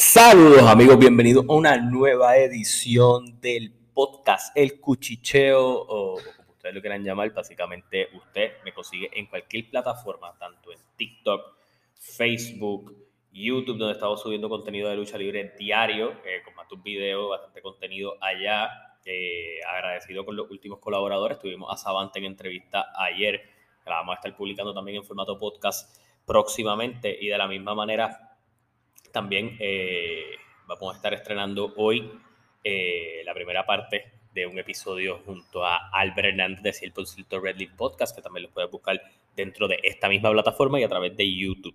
Saludos amigos, bienvenidos a una nueva edición del podcast El Cuchicheo o como ustedes lo quieran llamar, básicamente usted me consigue en cualquier plataforma, tanto en TikTok, Facebook, YouTube, donde estamos subiendo contenido de lucha libre diario, eh, con más un video, bastante contenido allá. Eh, agradecido con los últimos colaboradores, tuvimos a Savante en entrevista ayer, la vamos a estar publicando también en formato podcast próximamente y de la misma manera también eh, vamos a estar estrenando hoy eh, la primera parte de un episodio junto a Albert Hernández de Silver Red Leaf Podcast, que también lo puedes buscar dentro de esta misma plataforma y a través de YouTube.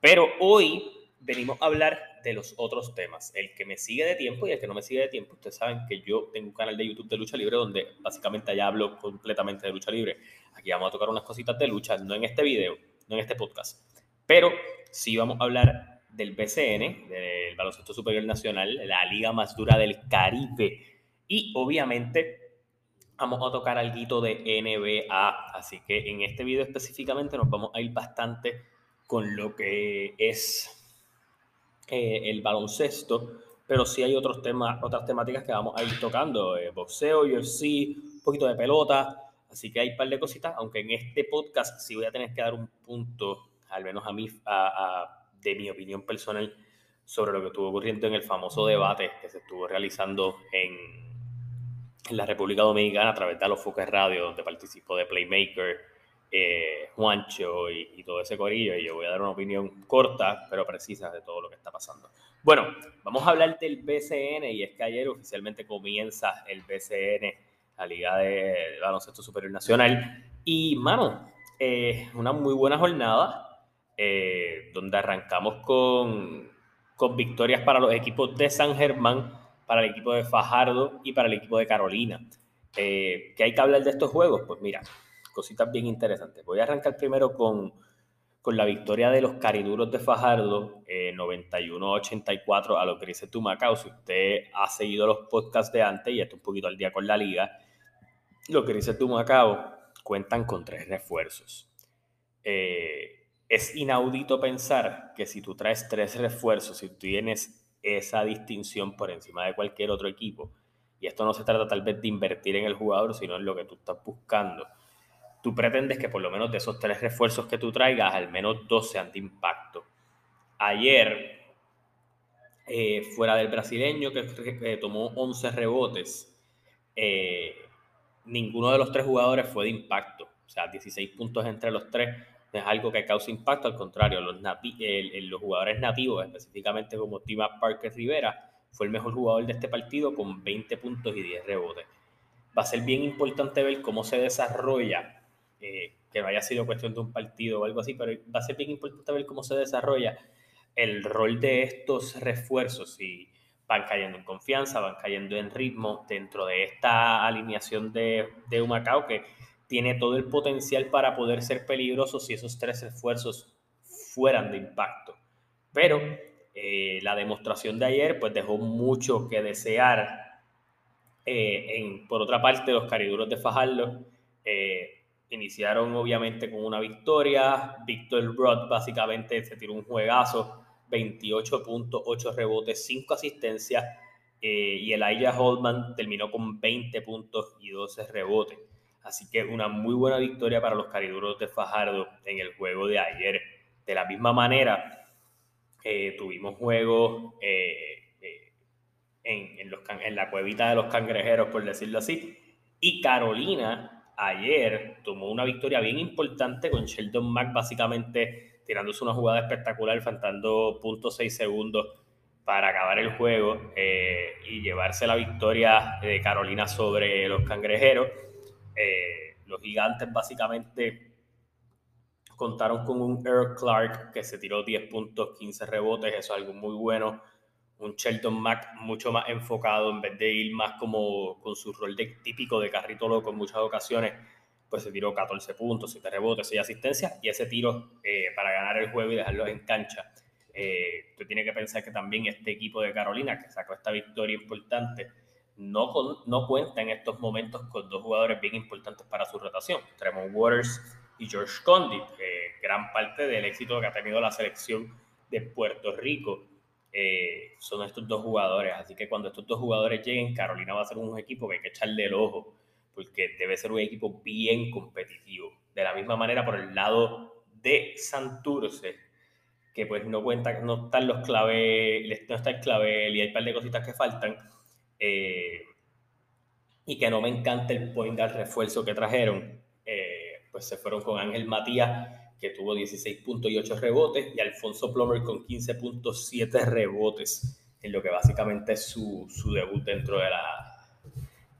Pero hoy venimos a hablar de los otros temas. El que me sigue de tiempo y el que no me sigue de tiempo, ustedes saben que yo tengo un canal de YouTube de lucha libre donde básicamente allá hablo completamente de lucha libre. Aquí vamos a tocar unas cositas de lucha, no en este video, no en este podcast, pero sí vamos a hablar del BCN, del Baloncesto Superior Nacional, la liga más dura del Caribe. Y obviamente vamos a tocar algo de NBA. Así que en este video específicamente nos vamos a ir bastante con lo que es eh, el baloncesto, pero sí hay otros temas, otras temáticas que vamos a ir tocando, eh, boxeo, UFC, un poquito de pelota, así que hay un par de cositas, aunque en este podcast sí voy a tener que dar un punto, al menos a mí, a de mi opinión personal sobre lo que estuvo ocurriendo en el famoso debate que se estuvo realizando en, en la República Dominicana a través de los Focus Radio, donde participó de Playmaker, eh, Juancho y, todo ese corillo. Y yo voy a dar una opinión corta, pero precisa de todo lo que está pasando. Bueno, vamos a hablar del BCN y es que ayer oficialmente comienza el BCN, la Liga de Baloncesto Superior Nacional. Y, mano, eh, una muy buena jornada eh, donde arrancamos con, con victorias para los equipos de San Germán, para el equipo de Fajardo y para el equipo de Carolina. Eh, ¿Qué hay que hablar de estos juegos? Pues mira, cositas bien interesantes. Voy a arrancar primero con, con la victoria de los cariduros de Fajardo, 91-84 eh, a los Grises de Macao. Si usted ha seguido los podcasts de antes y está un poquito al día con la liga, los Grises de Macao cuentan con tres refuerzos. Eh, es inaudito pensar que si tú traes tres refuerzos, si tú tienes esa distinción por encima de cualquier otro equipo, y esto no se trata tal vez de invertir en el jugador, sino en lo que tú estás buscando, tú pretendes que por lo menos de esos tres refuerzos que tú traigas, al menos dos sean de impacto. Ayer, eh, fuera del brasileño que, tomó 11 rebotes, eh, ninguno de los tres jugadores fue de impacto. O sea, 16 puntos entre los tres es algo que causa impacto, al contrario, los, los jugadores nativos, específicamente como Tima Parker Rivera, fue el mejor jugador de este partido con 20 puntos y 10 rebotes. Va a ser bien importante ver cómo se desarrolla, eh, que no haya sido cuestión de un partido o algo así, pero va a ser bien importante ver cómo se desarrolla el rol de estos refuerzos, si van cayendo en confianza, van cayendo en ritmo dentro de esta alineación de, de Humacao que tiene todo el potencial para poder ser peligroso si esos tres esfuerzos fueran de impacto. Pero eh, la demostración de ayer pues dejó mucho que desear. Eh, por otra parte, los cariduros de Fajardo eh, iniciaron obviamente con una victoria. Víctor Broad básicamente se tiró un juegazo, 28.8 rebotes, 5 asistencias. y Elijah Holman terminó con 20 puntos y 12 rebotes. Así que una muy buena victoria para los cariduros de Fajardo en el juego de ayer. De la misma manera, eh, tuvimos juegos eh, eh, en, la cuevita de los cangrejeros, por decirlo así. Y Carolina ayer tomó una victoria bien importante con Sheldon Mack básicamente tirándose una jugada espectacular, faltando .6 segundos para acabar el juego y llevarse la victoria de Carolina sobre los cangrejeros. Eh, los gigantes básicamente contaron con un Earl Clark que se tiró 10 puntos, 15 rebotes, eso es algo muy bueno. Un Shelton Mack mucho más enfocado en vez de ir más como con su rol de, típico de carrito loco en muchas ocasiones, pues se tiró 14 puntos, 7 rebotes, 6 asistencias y ese tiro eh, para ganar el juego y dejarlo en cancha. Eh, tú tienes que pensar que también este equipo de Carolina, que sacó esta victoria importante, no, no cuenta en estos momentos con dos jugadores bien importantes para su rotación, Tremont Waters y George Condit, gran parte del éxito que ha tenido la selección de Puerto Rico eh, son estos dos jugadores. Así que cuando estos dos jugadores lleguen, Carolina va a ser un equipo que hay que echarle el ojo, porque debe ser un equipo bien competitivo. De la misma manera, por el lado de Santurce, que pues no cuenta, no están los claves, no está el clavel y hay un par de cositas que faltan. Eh, y que no me encanta el point al refuerzo que trajeron, eh, pues se fueron con Ángel Matías, que tuvo 16 puntos y 8 rebotes, y Alfonso Plomer con 15.7 rebotes, en lo que básicamente es su, su, debut dentro de la,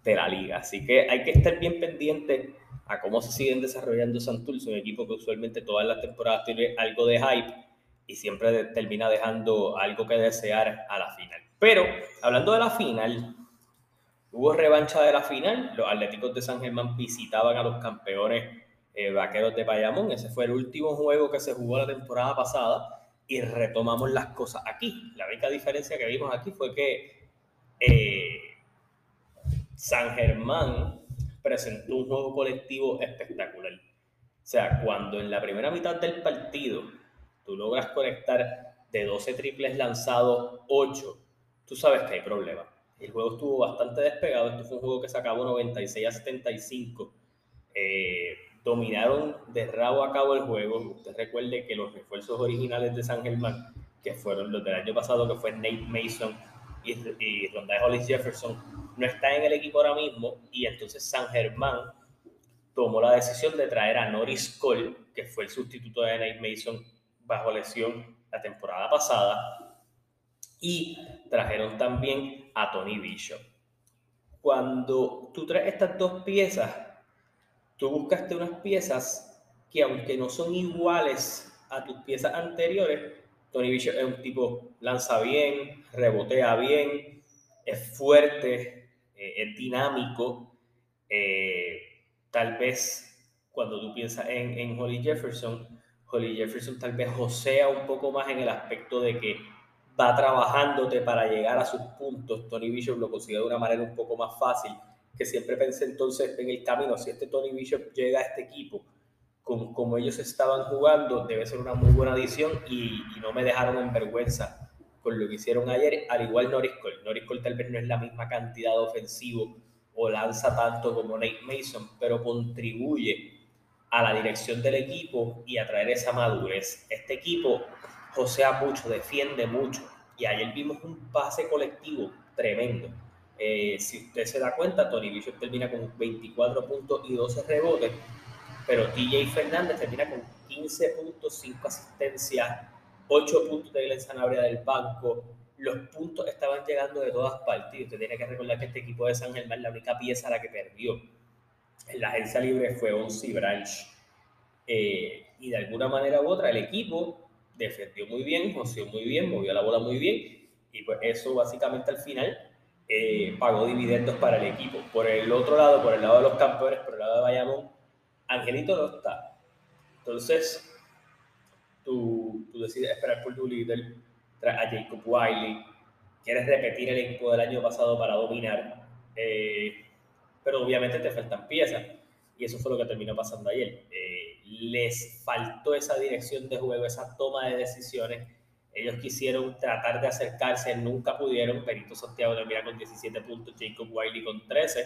de la liga. Así que hay que estar bien pendiente a cómo se siguen desarrollando Santurce, un equipo que usualmente todas las temporadas tiene algo de hype y siempre termina dejando algo que desear a la final. Pero hablando de la final, Hubo revancha de la final, los Atléticos de San Germán visitaban a los campeones eh, vaqueros de Bayamón, ese fue el último juego que se jugó la temporada pasada y retomamos las cosas aquí. La única diferencia que vimos aquí fue que eh, San Germán presentó un juego colectivo espectacular. O sea, cuando en la primera mitad del partido tú logras conectar de 12 triples lanzados 8, tú sabes que hay problemas el juego estuvo bastante despegado. Este fue un juego que se acabó 96 a 75. Eh, dominaron de rabo a cabo el juego. Usted recuerde que los refuerzos originales de San Germán, que fueron los del año pasado, que fue Nate Mason y, y Rondé Hollis Jefferson, no están en el equipo ahora mismo. Y entonces San Germán tomó la decisión de traer a Norris Cole, que fue el sustituto de Nate Mason bajo lesión la temporada pasada y trajeron también a Tony Bishop. Cuando tú traes estas dos piezas, tú buscaste unas piezas que aunque no son iguales a tus piezas anteriores, Tony Bishop es un tipo, lanza bien, rebotea bien, es fuerte, eh, es dinámico. Eh, tal vez cuando tú piensas en, en Holly Jefferson, Holly Jefferson tal vez josea un poco más en el aspecto de que va trabajándote para llegar a sus puntos. Tony Bishop lo consigue de una manera un poco más fácil, que siempre pensé entonces en el camino, si este Tony Bishop llega a este equipo con como ellos estaban jugando, debe ser una muy buena adición y, no me dejaron en vergüenza con lo que hicieron ayer, al igual Norris Cole. Norris Cole tal vez no es la misma cantidad de ofensivo o lanza tanto como Nate Mason, pero contribuye a la dirección del equipo y a traer esa madurez. Este equipo josea mucho, defiende mucho. Y ayer vimos un pase colectivo tremendo. Eh, si usted se da cuenta, Tony Bishop termina con 24 puntos y 12 rebotes, pero TJ Fernández termina con 15 puntos, 5 asistencias, 8 puntos de Glenn Sanabria del banco. Los puntos estaban llegando de todas partes. Usted tiene que recordar que este equipo de San Germán, la única pieza a la que perdió en la agencia libre fue Onsi Branch. Eh, y de alguna manera u otra, el equipo defendió muy bien, joseó muy bien, movió la bola muy bien y pues eso básicamente al final eh, pagó dividendos para el equipo. Por el otro lado, por el lado de los campeones, por el lado de Bayamón, Angelito no está. Entonces, tú, tú decides esperar por tu líder, a Jacob Wiley, quieres repetir el equipo del año pasado para dominar, eh, pero obviamente te faltan piezas y eso fue lo que terminó pasando ayer. Eh, les faltó esa dirección de juego, esa toma de decisiones. Ellos quisieron tratar de acercarse, nunca pudieron. Perito Santiago termina con 17 puntos, Jacob Wiley con 13.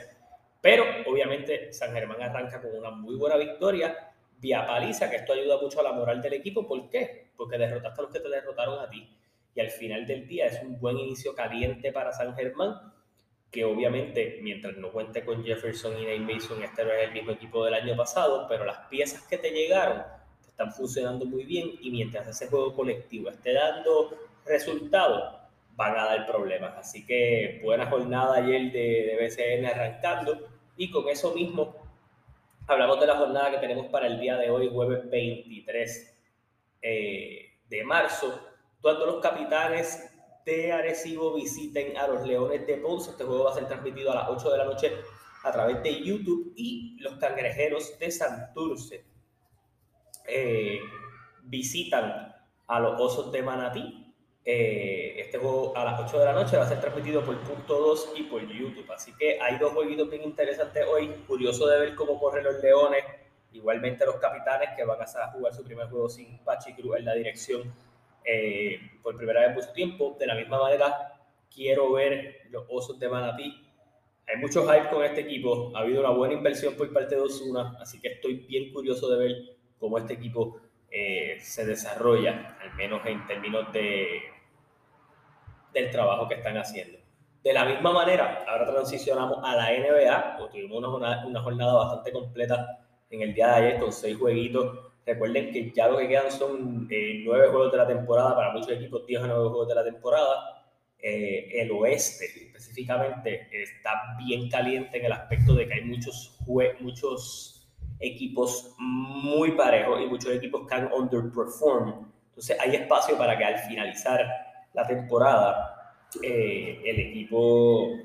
Pero obviamente San Germán arranca con una muy buena victoria vía paliza, que esto ayuda mucho a la moral del equipo. ¿Por qué? Porque derrotaste a los que te derrotaron a ti. Y al final del día es un buen inicio caliente para San Germán que obviamente mientras no cuente con Jefferson y Nate Mason, este no es el mismo equipo del año pasado, pero las piezas que te llegaron te están funcionando muy bien y mientras ese juego colectivo esté dando resultados, van a dar problemas. Así que buena jornada ayer de, de BCN arrancando y con eso mismo hablamos de la jornada que tenemos para el día de hoy, jueves 23 eh, de marzo, todos los capitanes de Arecibo visiten a los Leones de Ponce. Este juego va a ser transmitido a las 8 de la noche a través de YouTube y los Cangrejeros de Santurce eh, visitan a los Osos de Manatí. Eh, este juego a las 8 de la noche va a ser transmitido por Punto 2 y por YouTube. Así que hay dos jueguitos bien interesantes hoy. Curioso de ver cómo corren los Leones. Igualmente los Capitanes que van a jugar su primer juego sin Pachi Cruz en la dirección eh, por primera vez en mucho tiempo. De la misma manera, quiero ver los Osos de Manatí. Hay mucho hype con este equipo, ha habido una buena inversión por parte de Osuna, así que estoy bien curioso de ver cómo este equipo eh, se desarrolla, al menos en términos de, del trabajo que están haciendo. De la misma manera, ahora transicionamos a la NBA, tuvimos una una jornada bastante completa en el día de ayer con seis jueguitos Recuerden que ya lo que quedan son eh, nueve juegos de la temporada, para muchos equipos 10 a nueve juegos de la temporada. Eh, el oeste específicamente está bien caliente en el aspecto de que hay muchos, muchos equipos muy parejos y muchos equipos que han underperformed. Entonces hay espacio para que al finalizar la temporada eh, el equipo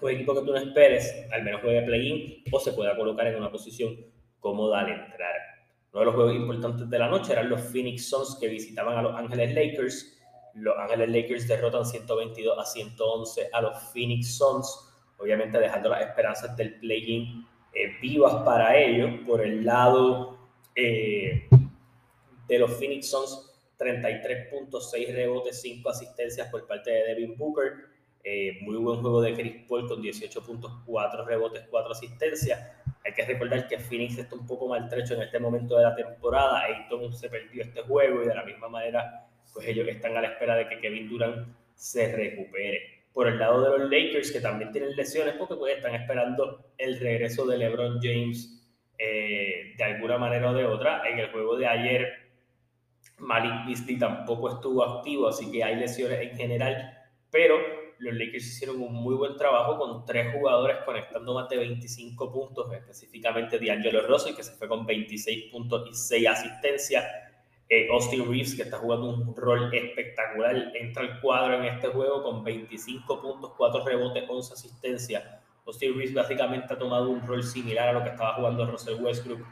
o equipo que tú no esperes al menos juegue play-in o se pueda colocar en una posición cómoda al entrar. Uno de los juegos importantes de la noche eran los Phoenix Suns que visitaban a Los Ángeles Lakers. Los Ángeles Lakers derrotan 122 a 111 a los Phoenix Suns, obviamente dejando las esperanzas del play-in eh, vivas para ellos. Por el lado eh, de los Phoenix Suns, 33.6 rebotes, 5 asistencias por parte de Devin Booker. Eh, muy buen juego de Chris Paul con 18.4 rebotes, 4 asistencias. Hay que recordar que Phoenix está un poco maltrecho en este momento de la temporada. Ayton se perdió este juego y de la misma manera, pues ellos están a la espera de que Kevin Durant se recupere. Por el lado de los Lakers, que también tienen lesiones, porque pues están esperando el regreso de LeBron James eh, de alguna manera o de otra. En el juego de ayer, Malik Beasley tampoco estuvo activo, así que hay lesiones en general, pero los Lakers hicieron un muy buen trabajo con tres jugadores conectando más de 25 puntos, específicamente D'Angelo Russell, que se fue con 26 puntos y 6 asistencias. Eh, Austin Reeves, que está jugando un rol espectacular, entra al cuadro en este juego con 25 puntos, 4 rebotes, 11 asistencias. Austin Reeves básicamente ha tomado un rol similar a lo que estaba jugando Russell Westbrook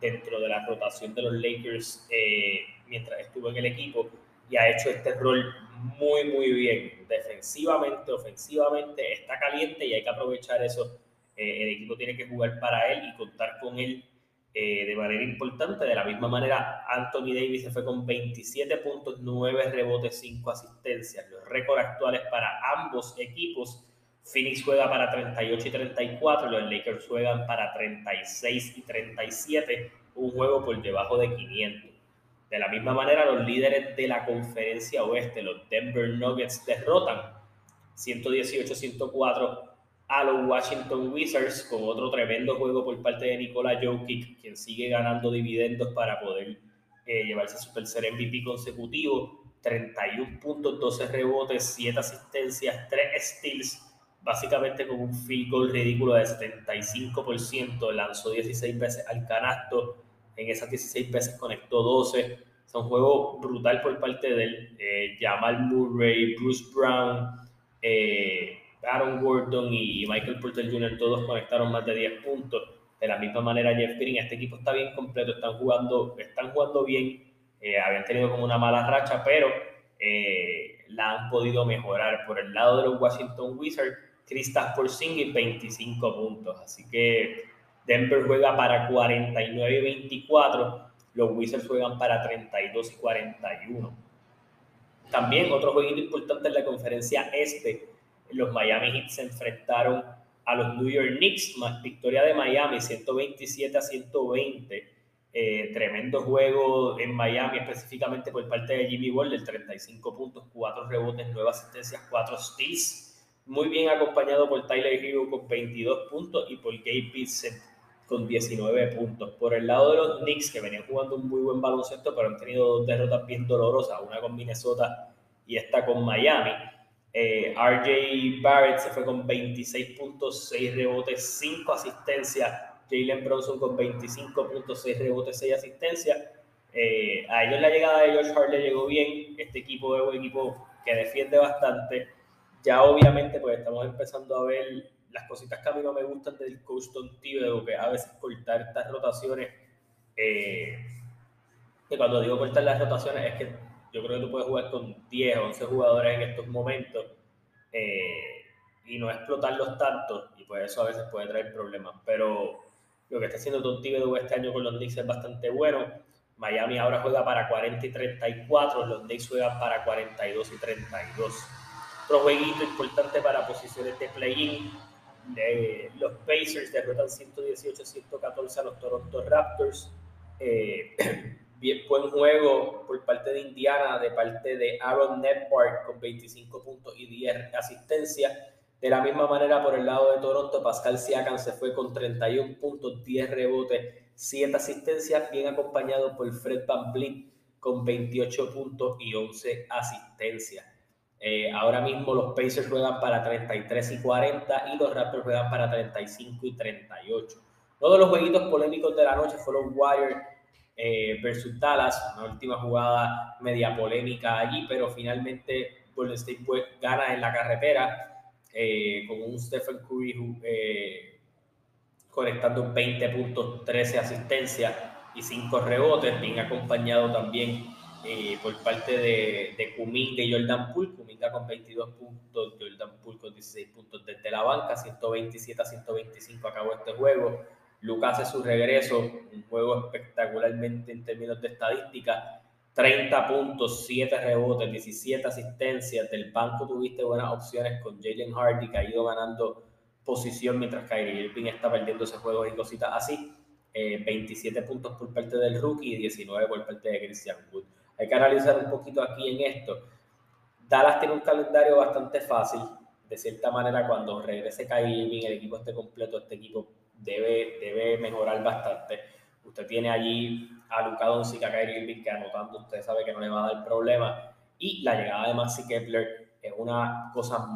dentro de la rotación de los Lakers eh, mientras estuvo en el equipo y ha hecho este rol muy, muy bien. Defensivamente, ofensivamente, está caliente y hay que aprovechar eso. Eh, el equipo tiene que jugar para él y contar con él eh, de manera importante. De la misma manera, Anthony Davis se fue con 27 puntos, 9 rebotes, 5 asistencias. Los récords actuales para ambos equipos. Phoenix juega para 38 y 34, los Lakers juegan para 36 y 37, un juego por debajo de 500. De la misma manera, los líderes de la conferencia oeste, los Denver Nuggets, derrotan 118-104 a los Washington Wizards con otro tremendo juego por parte de Nikola Jokic, quien sigue ganando dividendos para poder eh, llevarse su tercer MVP consecutivo. 31 puntos, 12 rebotes, 7 asistencias, 3 steals, básicamente con un field goal ridículo de 75%. Lanzó 16 veces al canasto, en esas 16 veces conectó 12. Es un juego brutal por parte de él. Eh, Jamal Murray, Bruce Brown, eh, Aaron Gordon y Michael Porter Jr. todos conectaron más de 10 puntos. De la misma manera Jeff Green, este equipo está bien completo, están jugando, están jugando bien. Eh, habían tenido como una mala racha, pero la han podido mejorar. Por el lado de los Washington Wizards, Kristaps Porzingis 25 puntos. Así que Denver juega para 49 y 24, los Wizards juegan para 32 y 41. También otro jueguito importante en la conferencia este, los Miami Heat se enfrentaron a los New York Knicks, más victoria de Miami 127 a 120. Eh, tremendo juego en Miami, específicamente por parte de Jimmy Butler, 35 puntos, 4 rebotes, 9 asistencias, 4 steals. Muy bien acompañado por Tyler Hero con 22 puntos y por Gabe Vincent con 19 puntos. Por el lado de los Knicks, que venían jugando un muy buen baloncesto, pero han tenido dos derrotas bien dolorosas, una con Minnesota y esta con Miami. Eh, RJ Barrett se fue con 26 puntos, 6 rebotes, 5 asistencias. Jalen Bronson con 25 puntos, 6 rebotes, 6 asistencias. Eh, a ellos la llegada de George Hart le llegó bien. Este equipo es un equipo que defiende bastante. Ya obviamente pues estamos empezando a ver las cositas que a mí no me gustan del coach Don que a veces cortar estas rotaciones, eh, cuando digo cortar las rotaciones es que yo creo que tú puedes jugar con 10 o 11 jugadores en estos momentos eh, y no explotarlos tanto, y pues eso a veces puede traer problemas, pero lo que está haciendo Don este año con los Knicks es bastante bueno. Miami ahora juega para 40 y 34, los Knicks juegan para 42 y 32. Otro jueguito importante para posiciones de play-in. Los Pacers derrotan 118-114 a los Toronto Raptors. Eh, bien, buen juego por parte de Indiana, de parte de Aaron Netpark con 25 puntos y 10 asistencias. De la misma manera, por el lado de Toronto, Pascal Siakam se fue con 31 puntos, 10 rebotes, 7 asistencias, bien acompañado por Fred Van con 28 puntos y 11 asistencias. Eh, ahora mismo los Pacers juegan para 33 y 40 y los Raptors juegan para 35 y 38. Todos los jueguitos polémicos de la noche fueron Warriors eh, versus Dallas, una última jugada media polémica allí, pero finalmente Golden State pues, gana en la carretera eh, con un Stephen Curry eh, conectando 20 puntos, 13 asistencias y 5 rebotes, bien acompañado también eh, por parte de, de Kuminga y Jordan Poole. Con 22 puntos, Jordan Poole con 16 puntos desde la banca, 127 a 125 acabó este juego. Lucas hace su regreso, un juego espectacularmente en términos de estadística 30 puntos, 7 rebotes, 17 asistencias. Del banco tuviste buenas opciones con Jalen Hardy, que ha ido ganando posición mientras Kyrie Irving está perdiendo ese juego y cositas así. 27 eh, puntos por parte del rookie y 19 por parte de Christian Wood. Hay que analizar un poquito aquí en esto. Dallas tiene un calendario bastante fácil. De cierta manera, cuando regrese Kyrie el equipo esté completo, este equipo debe, debe mejorar bastante. Usted tiene allí a Luka Doncic, a Kyrie Irving, que anotando usted sabe que no le va a dar problema. Y la llegada de Maxi Kepler es una cosa,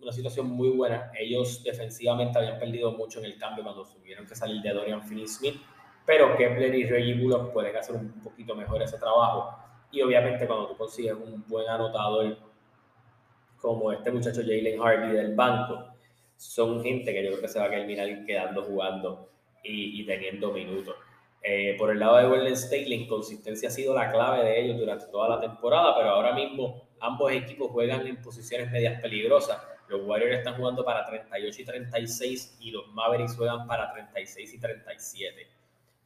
una situación muy buena. Ellos defensivamente habían perdido mucho en el cambio cuando tuvieron que salir de Dorian Finney-Smith, pero Kepler y Reggie Bullock pueden hacer un poquito mejor ese trabajo. Y obviamente cuando tú consigues un buen anotador como este muchacho Jalen Hardy del banco, son gente que yo creo que se va a terminar quedando jugando y, y teniendo minutos. Eh, por el lado de Golden State, la inconsistencia ha sido la clave de ellos durante toda la temporada, pero ahora mismo ambos equipos juegan en posiciones medias peligrosas. Los Warriors están jugando para 38 y 36 y los Mavericks juegan para 36 y 37.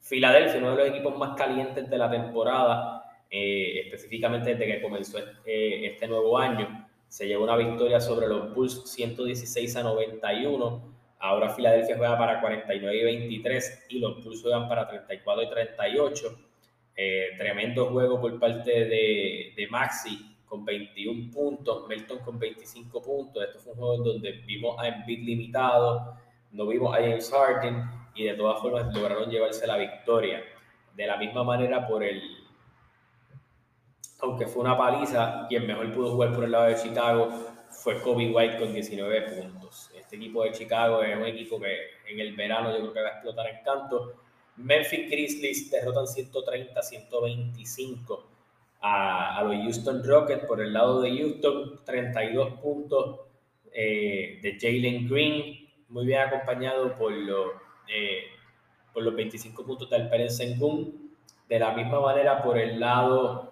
Filadelfia, uno de los equipos más calientes de la temporada, eh, específicamente desde que comenzó este, este nuevo año, se llevó una victoria sobre los Bulls 116 a 91 Ahora Filadelfia juega para 49 y 23 y los Bulls juegan para 34 y 38. Eh, tremendo juego por parte de, de, Maxi con 21 puntos, Melton con 25 puntos. Esto fue un juego donde vimos a Embiid limitado, no vimos a James Harden y de todas formas lograron llevarse la victoria. De la misma manera por el, aunque fue una paliza, quien mejor pudo jugar por el lado de Chicago fue Kobe White con 19 puntos. Este equipo de Chicago es un equipo que en el verano yo creo que va a explotar en canto. Memphis Grizzlies derrotan 130-125 a, a, los Houston Rockets. Por el lado de Houston, 32 puntos eh, de Jalen Green, muy bien acompañado por los, eh, por los 25 puntos de Alperen Sengun. De la misma manera, por el lado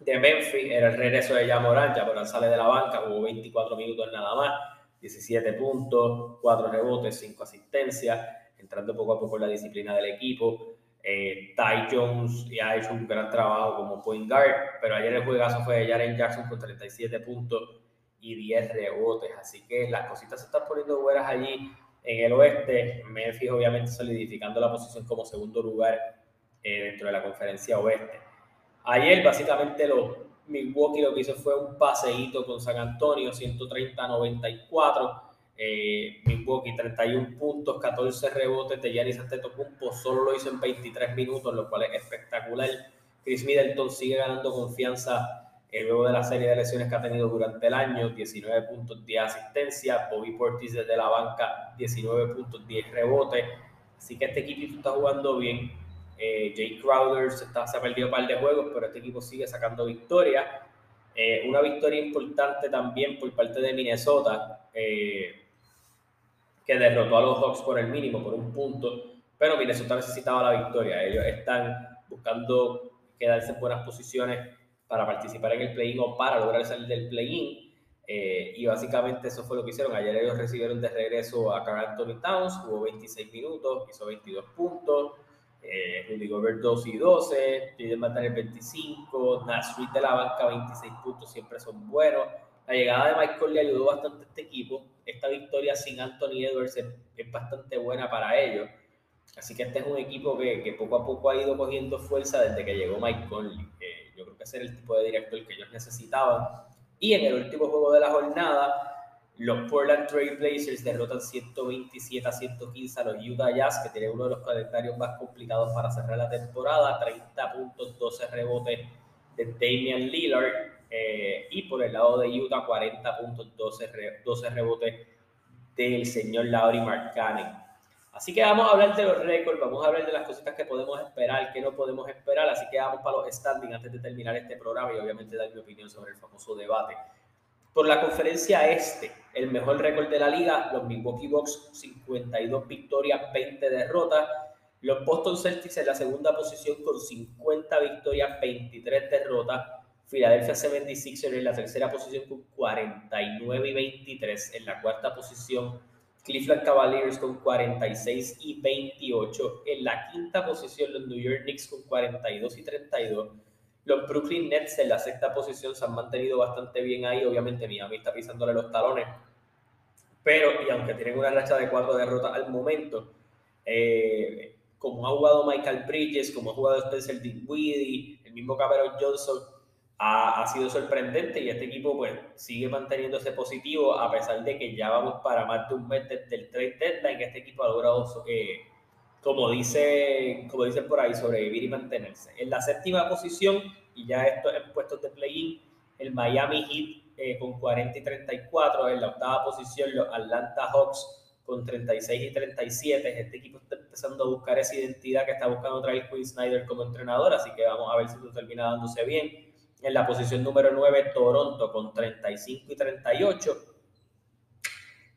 de Memphis era el regreso de Jamoran. Jamoran sale de la banca, jugó 24 minutos nada más, 17 puntos, 4 rebotes, 5 asistencias, entrando poco a poco en la disciplina del equipo. Eh, Ty Jones ya ha hecho un gran trabajo como point guard, pero ayer el juegazo fue de Jaren Jackson con 37 puntos y 10 rebotes. Así que las cositas se están poniendo buenas allí en el oeste. Memphis obviamente solidificando la posición como segundo lugar eh, dentro de la conferencia oeste. Ayer básicamente los Milwaukee lo que hizo fue un paseíto con San Antonio, 130-94. Eh, Milwaukee 31 puntos, 14 rebotes de Giannis Antetokounmpo, solo lo hizo en 23 minutos, lo cual es espectacular. Chris Middleton sigue ganando confianza eh, luego de la serie de lesiones que ha tenido durante el año, 19 puntos, 10 asistencia, Bobby Portis desde la banca, 19 puntos, 10 rebotes. Así que este equipo está jugando bien. Eh, Jay Crowder se, está, se, ha perdido un par de juegos, pero este equipo sigue sacando victorias. Eh, una victoria importante también por parte de Minnesota, eh, que derrotó a los Hawks por el mínimo, por un punto, pero Minnesota necesitaba la victoria. Ellos están buscando quedarse en buenas posiciones para participar en el play-in o para lograr salir del play-in. Eh, y básicamente eso fue lo que hicieron. Ayer ellos recibieron de regreso a Carl Anthony Towns, jugó 26 minutos, hizo 22 puntos. Eh, Rudy Gobert 2 y 12, Jaden McDaniel 25, Nash de la banca 26 puntos, siempre son buenos. La llegada de Michael le ayudó bastante a este equipo. Esta victoria sin Anthony Edwards es, bastante buena para ellos. Así que este es un equipo que, que, poco a poco ha ido cogiendo fuerza desde que llegó Mike Conley. Eh, yo creo que ese era el tipo de director que ellos necesitaban. Y en el último juego de la jornada, los Portland Trail Blazers derrotan 127 a 115 a los Utah Jazz, que tienen uno de los calendarios más complicados para cerrar la temporada. 30 puntos, 12 rebotes de Damian Lillard. Eh, y por el lado de Utah, 40 puntos, 12, 12 rebotes del señor Lauri Markkanen. Así que vamos a hablar de los récords, vamos a hablar de las cositas que podemos esperar, que no podemos esperar. Así que vamos para los standings antes de terminar este programa y obviamente dar mi opinión sobre el famoso debate. Por la conferencia este, el mejor récord de la liga, los Milwaukee Bucks 52 victorias, 20 derrotas. Los Boston Celtics en la segunda posición con 50 victorias, 23 derrotas. Philadelphia 76ers en la tercera posición con 49 y 23. En la cuarta posición, Cleveland Cavaliers con 46 y 28. En la quinta posición, los New York Knicks con 42 y 32. Los Brooklyn Nets en la sexta posición se han mantenido bastante bien ahí. Obviamente Miami está pisándole los talones. Pero, y aunque tienen una racha de cuatro derrotas al momento, eh, como ha jugado Michael Bridges, como ha jugado Spencer Dinwiddie, el mismo Cameron Johnson, ha, sido sorprendente y este equipo pues sigue manteniéndose positivo a pesar de que ya vamos para más de un mes desde el trade deadline. Este equipo ha logrado eh, como dice, como dicen por ahí, sobrevivir y mantenerse. En la séptima posición, y ya esto en puestos de play-in, el Miami Heat eh, con 40 y 34. En la octava posición, los Atlanta Hawks con 36 y 37. Este equipo está empezando a buscar esa identidad que está buscando traer Quinn Snyder como entrenador, así que vamos a ver si esto termina dándose bien. En la posición número 9, Toronto con 35 y 38.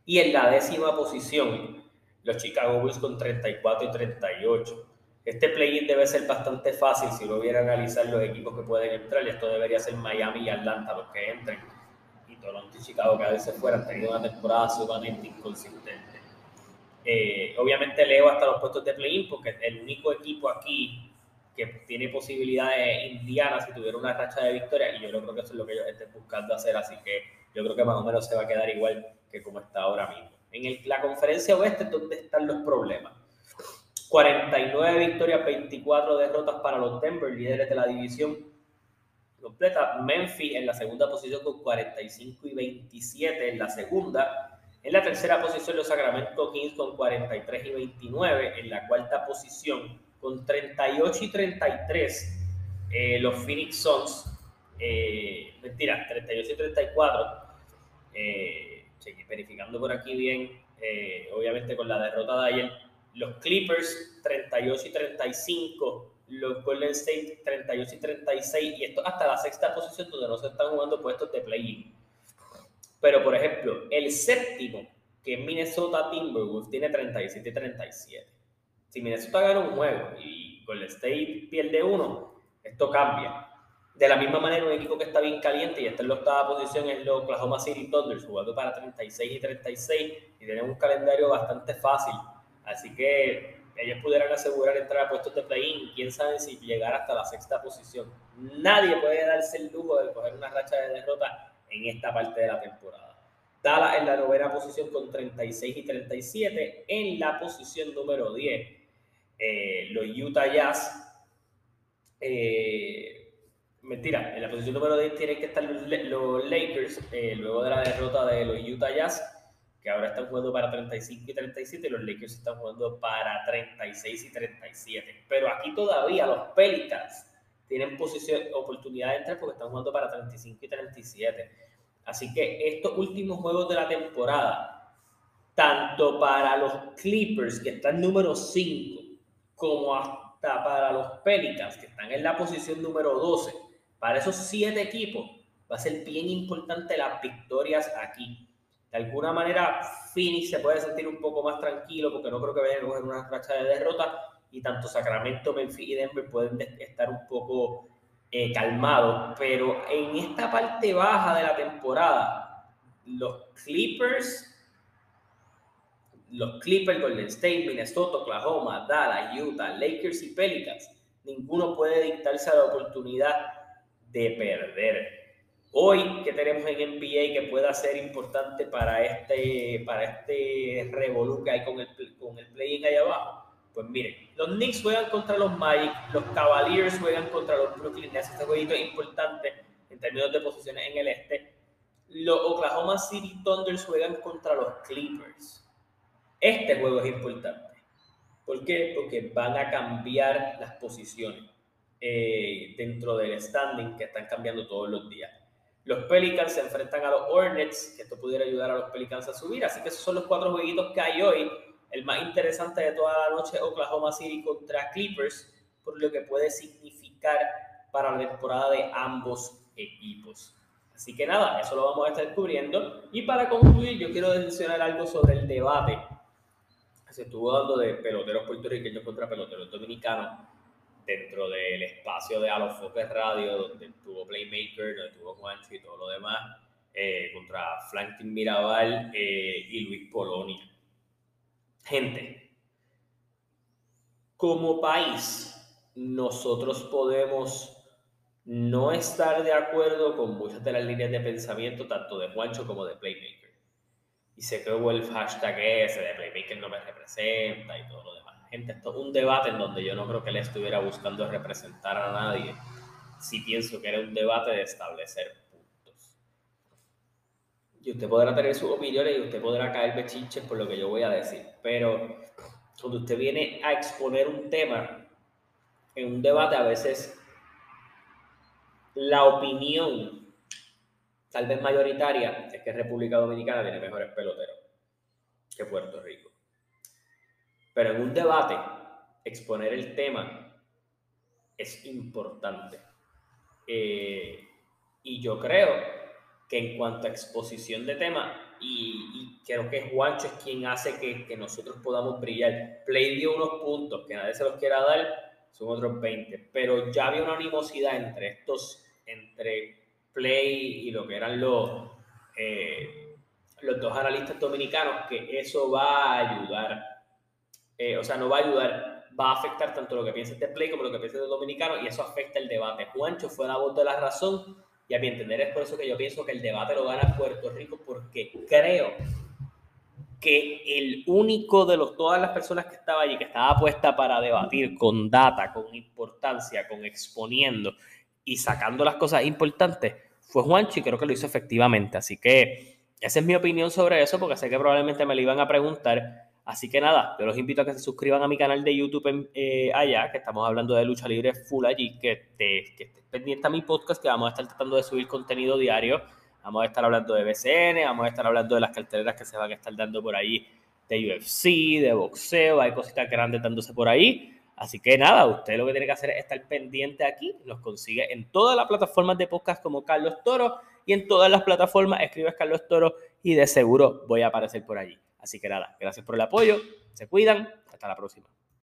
Y en la décima posición, los Chicago Bulls con 34 y 38. Este play-in debe ser bastante fácil si uno viera analizar los equipos que pueden entrar. Esto debería ser Miami y Atlanta los que entren. Y Toronto y Chicago que a veces fueran tenido una temporada sumamente inconsistente. Eh, obviamente leo hasta los puestos de play-in porque el único equipo aquí que tiene posibilidades Indiana si tuviera una racha de victoria y yo creo que eso es lo que ellos estén buscando hacer así que yo creo que más o menos se va a quedar igual que como está ahora mismo. En la conferencia oeste es donde están los problemas. 49 victorias, 24 derrotas para los Denver, líderes de la división completa. Memphis en la segunda posición con 45 y 27 en la segunda. En la tercera posición los Sacramento Kings con 43 y 29. En la cuarta posición con 38 y 33 eh, los Phoenix Suns. Eh, mentira, 38 y 34. Eh, seguir verificando por aquí bien, eh, obviamente con la derrota de ayer, los Clippers 38 y 35, los Golden State 38 y 36, y esto hasta la sexta posición donde no se están jugando puestos de play-in. Pero, por ejemplo, el séptimo, que es Minnesota Timberwolves, tiene 37 y 37. Si Minnesota gana un juego y Golden State pierde uno, esto cambia. De la misma manera, un equipo que está bien caliente y está en la octava posición es los Oklahoma City Thunder, jugando para 36 y 36 y tienen un calendario bastante fácil. Así que ellos pudieran asegurar entrar a puestos de play-in. Quién sabe si llegar hasta la sexta posición. Nadie puede darse el lujo de coger una racha de derrota en esta parte de la temporada. Dallas en la novena posición con 36 y 37. En la posición número 10, eh, los Utah Jazz. Eh, Mentira, en la posición número 10 tienen que estar los, Lakers, eh, luego de la derrota de los Utah Jazz, que ahora están jugando para 35 y 37, y los Lakers están jugando para 36 y 37. Pero aquí todavía los Pelicans tienen posición, oportunidad de entrar porque están jugando para 35 y 37. Así que estos últimos juegos de la temporada, tanto para los Clippers, que están número 5, como hasta para los Pelicans, que están en la posición número 12, para esos siete equipos va a ser bien importante las victorias aquí. De alguna manera, Phoenix se puede sentir un poco más tranquilo porque no creo que vayan a coger una racha de derrota y tanto Sacramento, Memphis y Denver pueden estar un poco eh, calmados. Pero en esta parte baja de la temporada, los Clippers, los Clippers, Golden State, Minnesota, Oklahoma, Dallas, Utah, Lakers y Pelicans, ninguno puede dictarse a la oportunidad de perder. Hoy que tenemos en NBA que pueda ser importante para este, para este revolú que hay con el, con el play-in ahí abajo. Pues miren, los Knicks juegan contra los Magic, los Cavaliers juegan contra los Brooklyn Nets. Este jueguito es importante en términos de posiciones en el este. Los Oklahoma City Thunders juegan contra los Clippers. Este juego es importante. ¿Por qué? Porque van a cambiar las posiciones eh, dentro del standing que están cambiando todos los días. Los Pelicans se enfrentan a los Hornets, que esto pudiera ayudar a los Pelicans a subir. Así que esos son los cuatro jueguitos que hay hoy. El más interesante de toda la noche, Oklahoma City contra Clippers, por lo que puede significar para la temporada de ambos equipos. Así que nada, eso lo vamos a estar descubriendo. Y para concluir, yo quiero mencionar algo sobre el debate se estuvo dando de peloteros puertorriqueños contra peloteros dominicanos dentro del espacio de Alofoques Radio, donde tuvo Playmaker, donde tuvo Juancho y todo lo demás, eh, contra Franklin Mirabal eh, y Luis Polonia. Gente, como país, nosotros podemos no estar de acuerdo con muchas de las líneas de pensamiento, tanto de Juancho como de Playmaker y se creó el hashtag ese de Playmaker no me representa y todo lo demás. Gente, esto es un debate en donde yo no creo que él estuviera buscando representar a nadie. Sí pienso que era un debate de establecer puntos. Y usted podrá tener sus opiniones y usted podrá caer bechinches por lo que yo voy a decir. Pero cuando usted viene a exponer un tema en un debate, a veces la opinión tal vez mayoritaria, es que República Dominicana tiene mejores peloteros que Puerto Rico. Pero en un debate, exponer el tema es importante. Eh, y yo creo que en cuanto a exposición de tema, y, creo que Juancho es quien hace que, que, nosotros podamos brillar. Play dio unos puntos que nadie se los quiera dar, son otros 20, pero ya había una animosidad entre estos, entre Play y lo que eran los, eh, los dos analistas dominicanos, que eso va a ayudar. Eh, o sea, no va a ayudar, va a afectar tanto lo que piensa este Play como lo que piensa este dominicano y eso afecta el debate. Juancho fue la voz de la razón y a mi entender es por eso que yo pienso que el debate lo gana Puerto Rico porque creo que el único de los, todas las personas que estaba allí, que estaba puesta para debatir con data, con importancia, con exponiendo y sacando las cosas importantes, fue Juancho y creo que lo hizo efectivamente. Así que esa es mi opinión sobre eso, porque sé que probablemente me lo iban a preguntar. Así que nada, yo los invito a que se suscriban a mi canal de YouTube eh, allá, que estamos hablando de lucha libre full allí, que, te, que estés pendiente a mi podcast, que vamos a estar tratando de subir contenido diario. Vamos a estar hablando de BCN, vamos a estar hablando de las carteleras que se van a estar dando por ahí de UFC, de boxeo, hay cositas grandes dándose por ahí. Así que nada, usted lo que tiene que hacer es estar pendiente aquí. Los consigue en todas las plataformas de podcast como Carlos Toro y en todas las plataformas escribes Carlos Toro y de seguro voy a aparecer por allí. Así que nada, gracias por el apoyo, se cuidan, hasta la próxima.